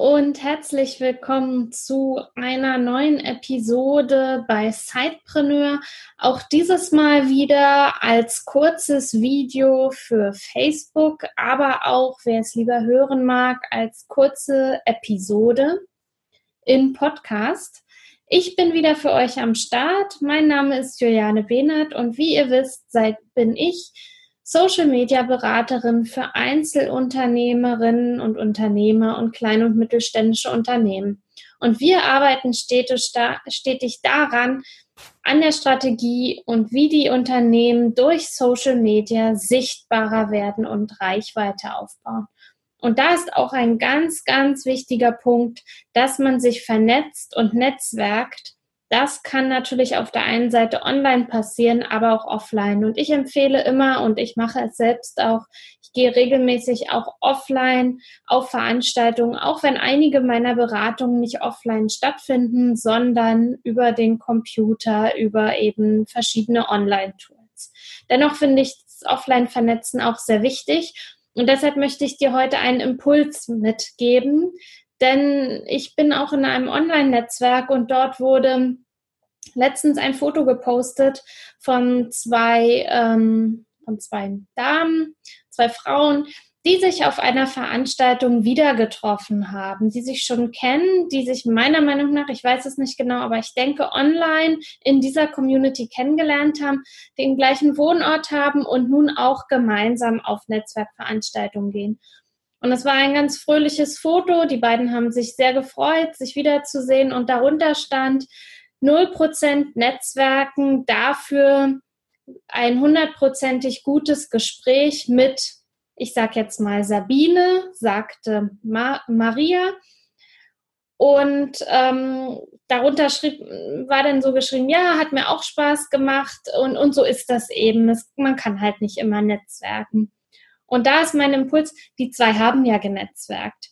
Und herzlich willkommen zu einer neuen Episode bei Sidepreneur. Auch dieses Mal wieder als kurzes Video für Facebook, aber auch, wer es lieber hören mag, als kurze Episode in Podcast. Ich bin wieder für euch am Start. Mein Name ist Juliane Behnert und wie ihr wisst, seit bin ich Social Media Beraterin für Einzelunternehmerinnen und Unternehmer und kleine und mittelständische Unternehmen. Und wir arbeiten stetig, stetig daran, an der Strategie und wie die Unternehmen durch Social Media sichtbarer werden und Reichweite aufbauen. Und da ist auch ein ganz, ganz wichtiger Punkt, dass man sich vernetzt und netzwerkt, das kann natürlich auf der einen Seite online passieren, aber auch offline. Und ich empfehle immer, und ich mache es selbst auch, ich gehe regelmäßig auch offline auf Veranstaltungen, auch wenn einige meiner Beratungen nicht offline stattfinden, sondern über den Computer, über eben verschiedene Online-Tools. Dennoch finde ich das Offline-Vernetzen auch sehr wichtig. Und deshalb möchte ich dir heute einen Impuls mitgeben, denn ich bin auch in einem Online-Netzwerk und dort wurde letztens ein Foto gepostet von zwei, ähm, von zwei Damen, zwei Frauen, die sich auf einer Veranstaltung wieder getroffen haben, die sich schon kennen, die sich meiner Meinung nach, ich weiß es nicht genau, aber ich denke, online in dieser Community kennengelernt haben, den gleichen Wohnort haben und nun auch gemeinsam auf Netzwerkveranstaltungen gehen. Und es war ein ganz fröhliches Foto. Die beiden haben sich sehr gefreut, sich wiederzusehen. Und darunter stand 0% Netzwerken, dafür ein hundertprozentig gutes Gespräch mit, ich sag jetzt mal Sabine, sagte Ma Maria. Und ähm, darunter schrieb, war dann so geschrieben, ja, hat mir auch Spaß gemacht und, und so ist das eben. Es, man kann halt nicht immer netzwerken. Und da ist mein Impuls, die zwei haben ja genetzwerkt.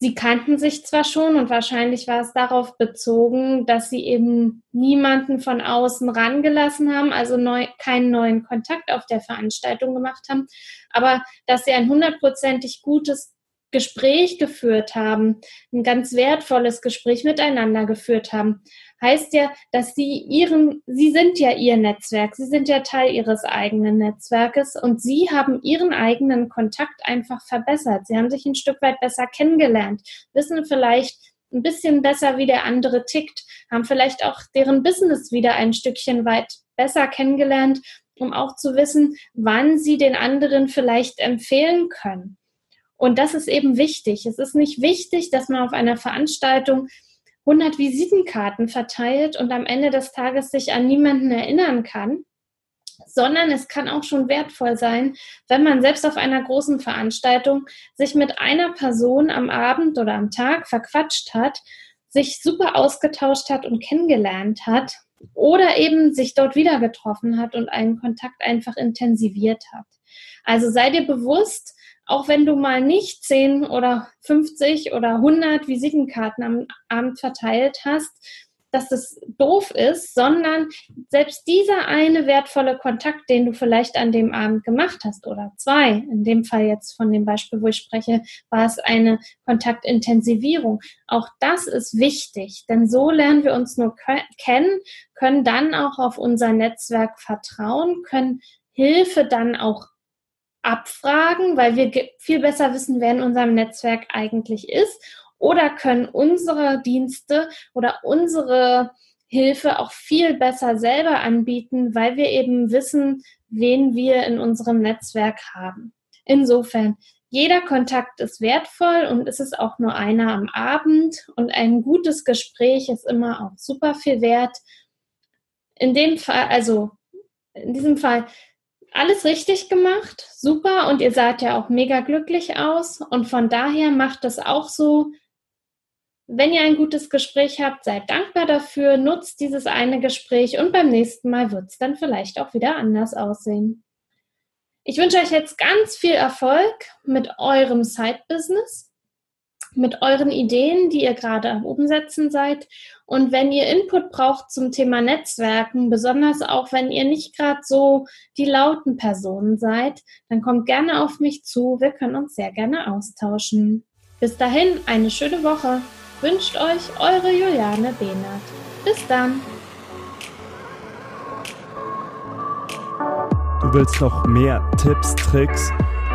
Sie kannten sich zwar schon und wahrscheinlich war es darauf bezogen, dass sie eben niemanden von außen rangelassen haben, also neu, keinen neuen Kontakt auf der Veranstaltung gemacht haben, aber dass sie ein hundertprozentig gutes Gespräch geführt haben, ein ganz wertvolles Gespräch miteinander geführt haben, heißt ja, dass sie ihren, sie sind ja ihr Netzwerk, sie sind ja Teil ihres eigenen Netzwerkes und sie haben ihren eigenen Kontakt einfach verbessert. Sie haben sich ein Stück weit besser kennengelernt, wissen vielleicht ein bisschen besser, wie der andere tickt, haben vielleicht auch deren Business wieder ein Stückchen weit besser kennengelernt, um auch zu wissen, wann sie den anderen vielleicht empfehlen können. Und das ist eben wichtig. Es ist nicht wichtig, dass man auf einer Veranstaltung 100 Visitenkarten verteilt und am Ende des Tages sich an niemanden erinnern kann, sondern es kann auch schon wertvoll sein, wenn man selbst auf einer großen Veranstaltung sich mit einer Person am Abend oder am Tag verquatscht hat, sich super ausgetauscht hat und kennengelernt hat oder eben sich dort wieder getroffen hat und einen Kontakt einfach intensiviert hat. Also sei dir bewusst, auch wenn du mal nicht 10 oder 50 oder 100 Visitenkarten am Abend verteilt hast, dass das doof ist, sondern selbst dieser eine wertvolle Kontakt, den du vielleicht an dem Abend gemacht hast oder zwei, in dem Fall jetzt von dem Beispiel, wo ich spreche, war es eine Kontaktintensivierung. Auch das ist wichtig, denn so lernen wir uns nur kennen, können dann auch auf unser Netzwerk vertrauen, können Hilfe dann auch abfragen, weil wir viel besser wissen, wer in unserem Netzwerk eigentlich ist oder können unsere Dienste oder unsere Hilfe auch viel besser selber anbieten, weil wir eben wissen, wen wir in unserem Netzwerk haben. Insofern, jeder Kontakt ist wertvoll und es ist auch nur einer am Abend und ein gutes Gespräch ist immer auch super viel wert. In dem Fall, also in diesem Fall alles richtig gemacht, super und ihr seid ja auch mega glücklich aus. Und von daher macht es auch so, Wenn ihr ein gutes Gespräch habt, seid dankbar dafür, nutzt dieses eine Gespräch und beim nächsten Mal wird es dann vielleicht auch wieder anders aussehen. Ich wünsche euch jetzt ganz viel Erfolg mit eurem Side-Business, mit euren Ideen, die ihr gerade am Umsetzen seid. Und wenn ihr Input braucht zum Thema Netzwerken, besonders auch wenn ihr nicht gerade so die lauten Personen seid, dann kommt gerne auf mich zu. Wir können uns sehr gerne austauschen. Bis dahin eine schöne Woche. Wünscht euch eure Juliane Behnert. Bis dann. Du willst noch mehr Tipps, Tricks